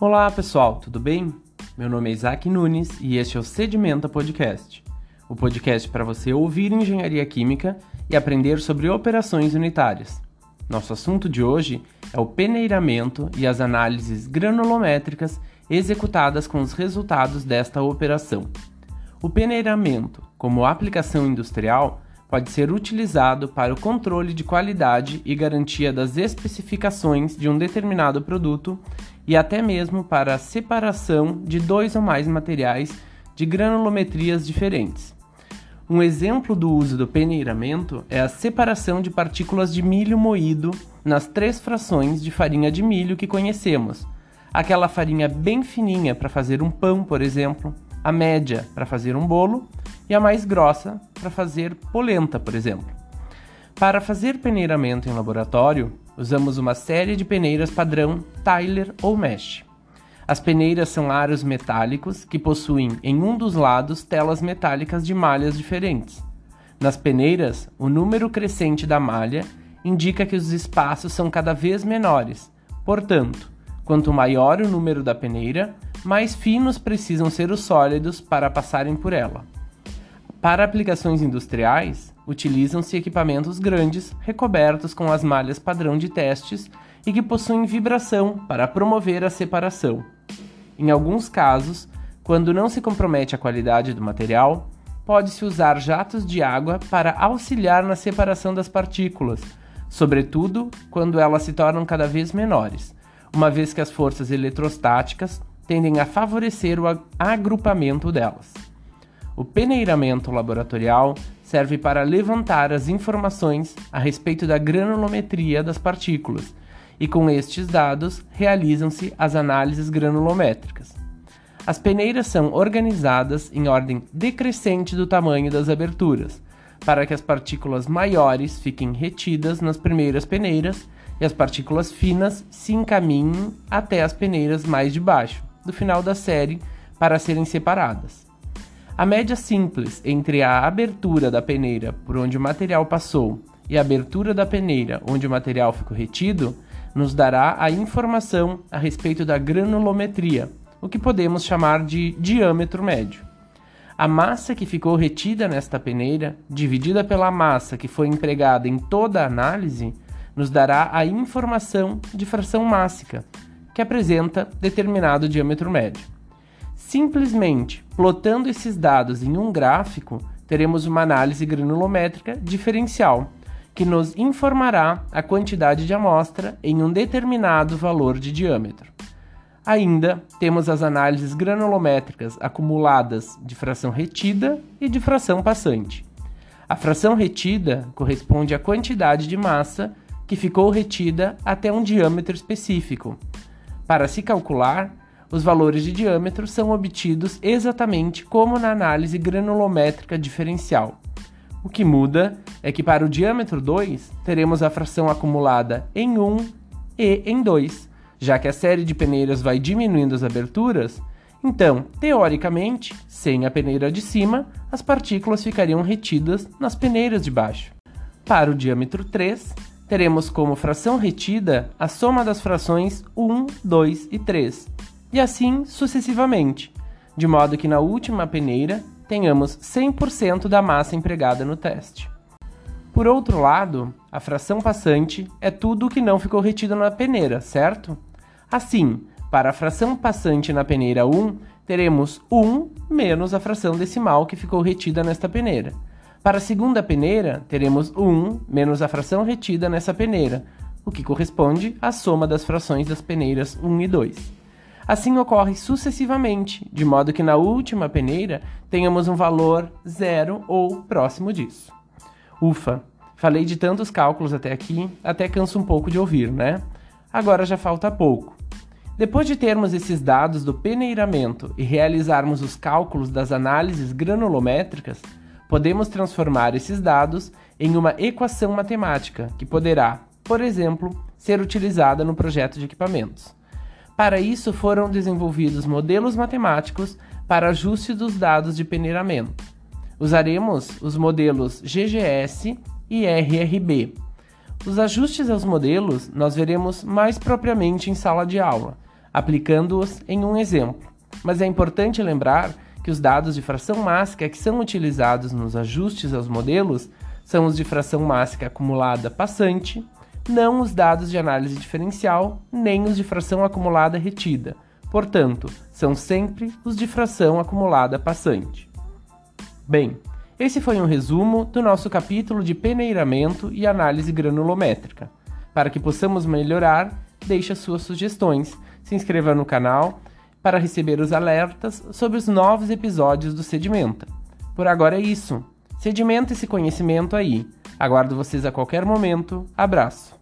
Olá pessoal, tudo bem? Meu nome é Isaac Nunes e este é o Sedimenta Podcast, o podcast para você ouvir engenharia química e aprender sobre operações unitárias. Nosso assunto de hoje é o peneiramento e as análises granulométricas executadas com os resultados desta operação. O peneiramento, como aplicação industrial, pode ser utilizado para o controle de qualidade e garantia das especificações de um determinado produto e até mesmo para a separação de dois ou mais materiais de granulometrias diferentes. Um exemplo do uso do peneiramento é a separação de partículas de milho moído nas três frações de farinha de milho que conhecemos. Aquela farinha bem fininha para fazer um pão, por exemplo, a média para fazer um bolo e a mais grossa para fazer polenta, por exemplo. Para fazer peneiramento em laboratório, usamos uma série de peneiras padrão Tyler ou Mesh. As peneiras são aros metálicos que possuem em um dos lados telas metálicas de malhas diferentes. Nas peneiras, o número crescente da malha indica que os espaços são cada vez menores. Portanto, quanto maior o número da peneira, mais finos precisam ser os sólidos para passarem por ela. Para aplicações industriais, utilizam-se equipamentos grandes recobertos com as malhas padrão de testes e que possuem vibração para promover a separação. Em alguns casos, quando não se compromete a qualidade do material, pode-se usar jatos de água para auxiliar na separação das partículas, sobretudo quando elas se tornam cada vez menores, uma vez que as forças eletrostáticas tendem a favorecer o agrupamento delas. O peneiramento laboratorial serve para levantar as informações a respeito da granulometria das partículas, e com estes dados realizam-se as análises granulométricas. As peneiras são organizadas em ordem decrescente do tamanho das aberturas, para que as partículas maiores fiquem retidas nas primeiras peneiras e as partículas finas se encaminhem até as peneiras mais de baixo, do final da série, para serem separadas. A média simples entre a abertura da peneira por onde o material passou e a abertura da peneira onde o material ficou retido nos dará a informação a respeito da granulometria, o que podemos chamar de diâmetro médio. A massa que ficou retida nesta peneira, dividida pela massa que foi empregada em toda a análise, nos dará a informação de fração mássica, que apresenta determinado diâmetro médio. Simplesmente plotando esses dados em um gráfico, teremos uma análise granulométrica diferencial, que nos informará a quantidade de amostra em um determinado valor de diâmetro. Ainda temos as análises granulométricas acumuladas de fração retida e de fração passante. A fração retida corresponde à quantidade de massa que ficou retida até um diâmetro específico. Para se calcular, os valores de diâmetro são obtidos exatamente como na análise granulométrica diferencial. O que muda é que para o diâmetro 2 teremos a fração acumulada em 1 e em 2, já que a série de peneiras vai diminuindo as aberturas, então, teoricamente, sem a peneira de cima, as partículas ficariam retidas nas peneiras de baixo. Para o diâmetro 3, teremos como fração retida a soma das frações 1, 2 e 3, e assim sucessivamente, de modo que na última peneira tenhamos 100% da massa empregada no teste. Por outro lado, a fração passante é tudo o que não ficou retido na peneira, certo? Assim, para a fração passante na peneira 1, teremos 1 menos a fração decimal que ficou retida nesta peneira. Para a segunda peneira, teremos 1 menos a fração retida nessa peneira, o que corresponde à soma das frações das peneiras 1 e 2. Assim ocorre sucessivamente, de modo que na última peneira tenhamos um valor zero ou próximo disso. Ufa, falei de tantos cálculos até aqui, até canso um pouco de ouvir, né? Agora já falta pouco. Depois de termos esses dados do peneiramento e realizarmos os cálculos das análises granulométricas, podemos transformar esses dados em uma equação matemática que poderá, por exemplo, ser utilizada no projeto de equipamentos. Para isso foram desenvolvidos modelos matemáticos para ajuste dos dados de peneiramento. Usaremos os modelos GGS e RRB. Os ajustes aos modelos nós veremos mais propriamente em sala de aula. aplicando-os em um exemplo. Mas é importante lembrar que os dados de fração mássica que são utilizados nos ajustes aos modelos são os de fração mássica acumulada passante, não os dados de análise diferencial, nem os de fração acumulada retida. Portanto, são sempre os de fração acumulada passante. Bem, esse foi um resumo do nosso capítulo de peneiramento e análise granulométrica. Para que possamos melhorar, deixe as suas sugestões, se inscreva no canal para receber os alertas sobre os novos episódios do Sedimenta. Por agora é isso. Sedimenta esse conhecimento aí. Aguardo vocês a qualquer momento. Abraço.